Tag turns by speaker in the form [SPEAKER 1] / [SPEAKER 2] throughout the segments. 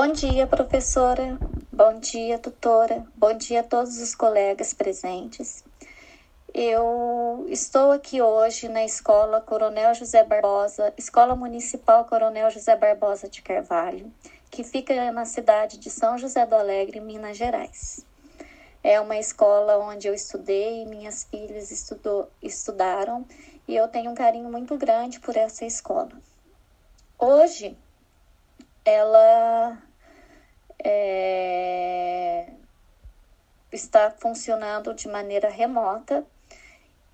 [SPEAKER 1] Bom dia, professora. Bom dia, tutora. Bom dia a todos os colegas presentes. Eu estou aqui hoje na Escola Coronel José Barbosa, Escola Municipal Coronel José Barbosa de Carvalho, que fica na cidade de São José do Alegre, Minas Gerais. É uma escola onde eu estudei, minhas filhas estudou, estudaram e eu tenho um carinho muito grande por essa escola. Hoje, ela é, está funcionando de maneira remota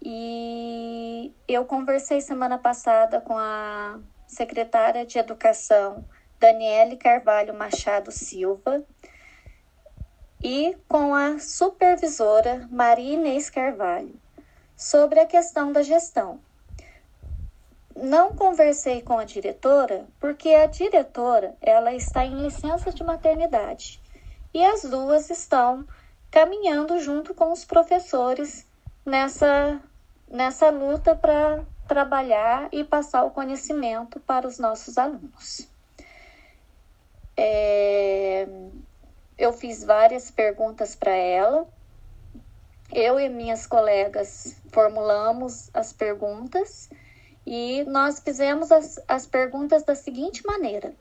[SPEAKER 1] e eu conversei semana passada com a secretária de Educação, Daniele Carvalho Machado Silva, e com a supervisora Maria Inês Carvalho sobre a questão da gestão. Não conversei com a diretora porque a diretora ela está em licença de maternidade e as duas estão caminhando junto com os professores nessa nessa luta para trabalhar e passar o conhecimento para os nossos alunos. É, eu fiz várias perguntas para ela. Eu e minhas colegas formulamos as perguntas e nós fizemos as, as perguntas da seguinte maneira: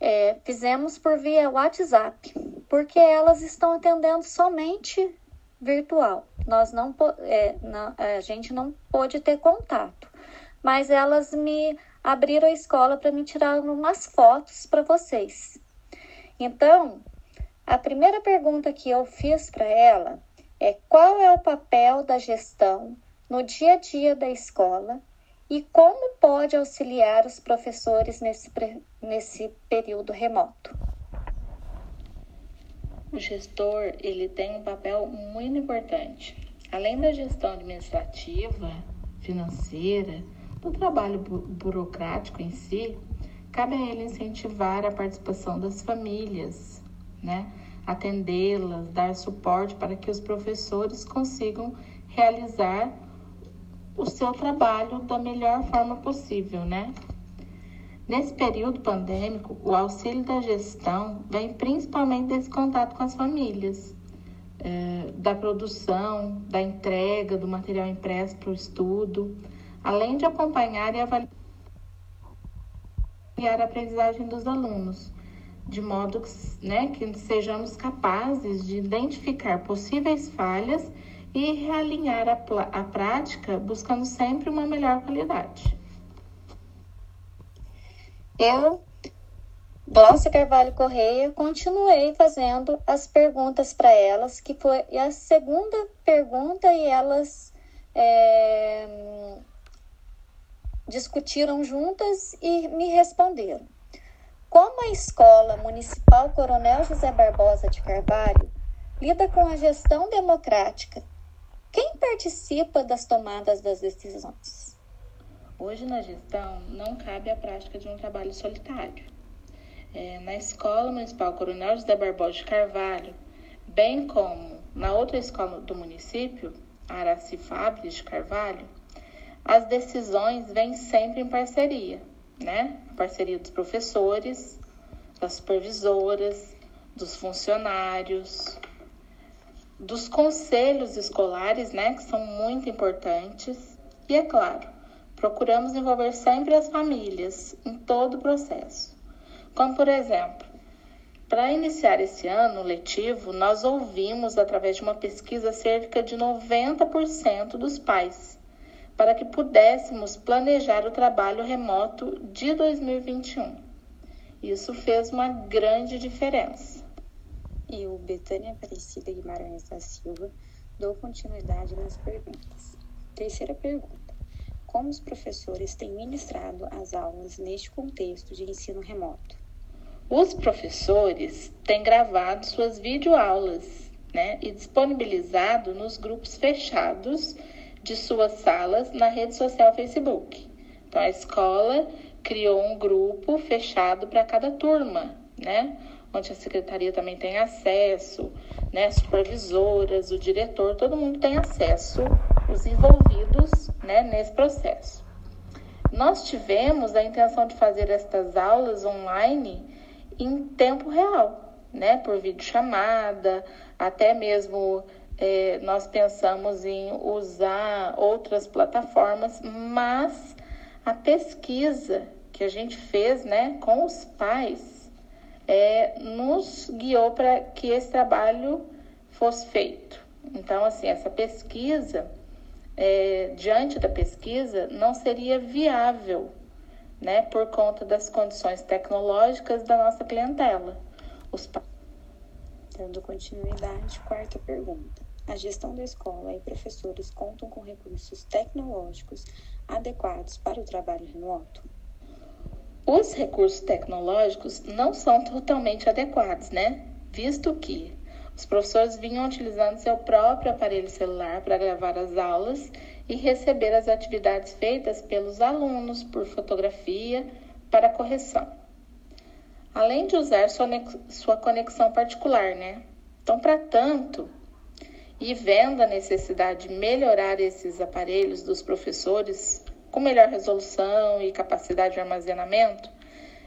[SPEAKER 1] é, fizemos por via WhatsApp, porque elas estão atendendo somente virtual. Nós não, é, não, a gente não pôde ter contato, mas elas me abriram a escola para me tirar umas fotos para vocês. Então, a primeira pergunta que eu fiz para ela é qual é o papel da gestão no dia a dia da escola e como pode auxiliar os professores nesse, nesse período remoto.
[SPEAKER 2] O gestor ele tem um papel muito importante. Além da gestão administrativa, financeira, do trabalho bu burocrático em si, cabe a ele incentivar a participação das famílias, né? atendê-las, dar suporte para que os professores consigam realizar o seu trabalho da melhor forma possível, né? Nesse período pandêmico, o auxílio da gestão vem principalmente desse contato com as famílias, é, da produção, da entrega do material impresso para o estudo, além de acompanhar e avaliar a aprendizagem dos alunos, de modo que, né, que sejamos capazes de identificar possíveis falhas e realinhar a, a prática, buscando sempre uma melhor qualidade.
[SPEAKER 1] Eu, Glaucia Carvalho Correia, continuei fazendo as perguntas para elas, que foi a segunda pergunta e elas é, discutiram juntas e me responderam. Como a Escola Municipal Coronel José Barbosa de Carvalho lida com a gestão democrática quem participa das tomadas das decisões?
[SPEAKER 2] Hoje, na gestão, não cabe a prática de um trabalho solitário. É, na Escola Municipal Coronel José Barbosa de Carvalho, bem como na outra escola do município, Araci Fabres de Carvalho, as decisões vêm sempre em parceria, né? Parceria dos professores, das supervisoras, dos funcionários, dos conselhos escolares, né, que são muito importantes, e é claro, procuramos envolver sempre as famílias em todo o processo. Como, por exemplo, para iniciar esse ano letivo, nós ouvimos através de uma pesquisa cerca de 90% dos pais, para que pudéssemos planejar o trabalho remoto de 2021. Isso fez uma grande diferença.
[SPEAKER 3] Eu, Betânia Aparecida Guimarães da Silva, dou continuidade nas perguntas. Terceira pergunta: Como os professores têm ministrado as aulas neste contexto de ensino remoto?
[SPEAKER 2] Os professores têm gravado suas videoaulas né, e disponibilizado nos grupos fechados de suas salas na rede social Facebook. Então, a escola criou um grupo fechado para cada turma, né? Onde a secretaria também tem acesso, né, supervisoras, o diretor, todo mundo tem acesso, os envolvidos né, nesse processo. Nós tivemos a intenção de fazer estas aulas online em tempo real, né? Por videochamada, até mesmo é, nós pensamos em usar outras plataformas, mas a pesquisa que a gente fez, né, com os pais, é, nos guiou para que esse trabalho fosse feito. Então, assim, essa pesquisa, é, diante da pesquisa, não seria viável, né, por conta das condições tecnológicas da nossa clientela. Os...
[SPEAKER 3] Dando continuidade, quarta pergunta. A gestão da escola e professores contam com recursos tecnológicos adequados para o trabalho remoto?
[SPEAKER 2] Os recursos tecnológicos não são totalmente adequados, né? Visto que os professores vinham utilizando seu próprio aparelho celular para gravar as aulas e receber as atividades feitas pelos alunos por fotografia para correção. Além de usar sua conexão particular, né? Então, para tanto, e vendo a necessidade de melhorar esses aparelhos dos professores com melhor resolução e capacidade de armazenamento,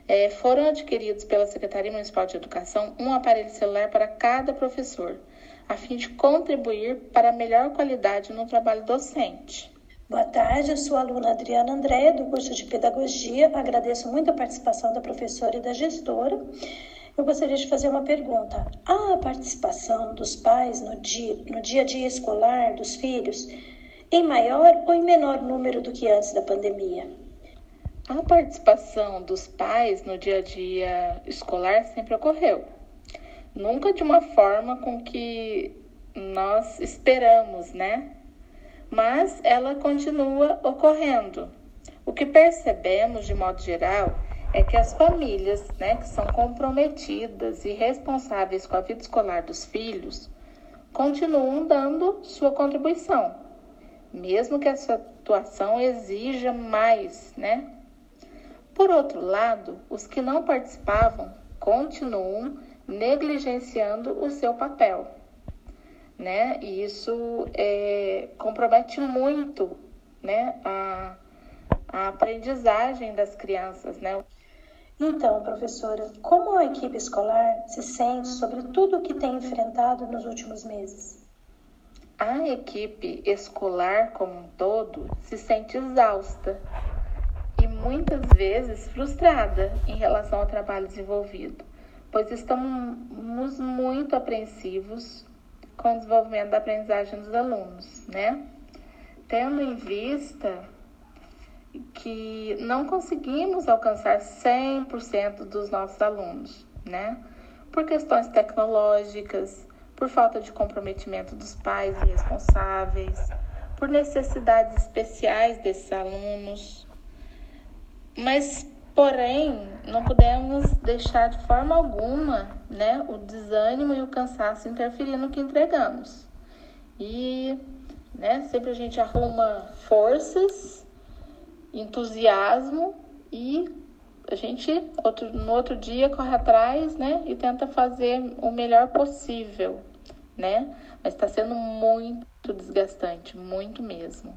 [SPEAKER 2] é, foram adquiridos pela Secretaria Municipal de Educação um aparelho celular para cada professor, a fim de contribuir para melhor qualidade no trabalho docente.
[SPEAKER 4] Boa tarde, eu sou a aluna Adriana André, do curso de Pedagogia. Agradeço muito a participação da professora e da gestora eu gostaria de fazer uma pergunta. A participação dos pais no dia, no dia a dia escolar dos filhos em maior ou em menor número do que antes da pandemia?
[SPEAKER 2] A participação dos pais no dia a dia escolar sempre ocorreu. Nunca de uma forma com que nós esperamos, né? Mas ela continua ocorrendo. O que percebemos de modo geral é que as famílias né, que são comprometidas e responsáveis com a vida escolar dos filhos continuam dando sua contribuição, mesmo que essa situação exija mais, né? Por outro lado, os que não participavam continuam negligenciando o seu papel, né? E isso é, compromete muito, né, a, a aprendizagem das crianças, né?
[SPEAKER 4] Então, professora, como a equipe escolar se sente sobre tudo o que tem enfrentado nos últimos meses?
[SPEAKER 2] A equipe escolar como um todo se sente exausta e muitas vezes frustrada em relação ao trabalho desenvolvido, pois estamos muito apreensivos com o desenvolvimento da aprendizagem dos alunos, né? Tendo em vista que não conseguimos alcançar 100% dos nossos alunos, né? Por questões tecnológicas, por falta de comprometimento dos pais e responsáveis, por necessidades especiais desses alunos. Mas, porém, não podemos deixar de forma alguma, né, o desânimo e o cansaço interferir no que entregamos. E, né, sempre a gente arruma forças entusiasmo e a gente outro, no outro dia corre atrás, né? E tenta fazer o melhor possível, né? Mas está sendo muito desgastante, muito mesmo.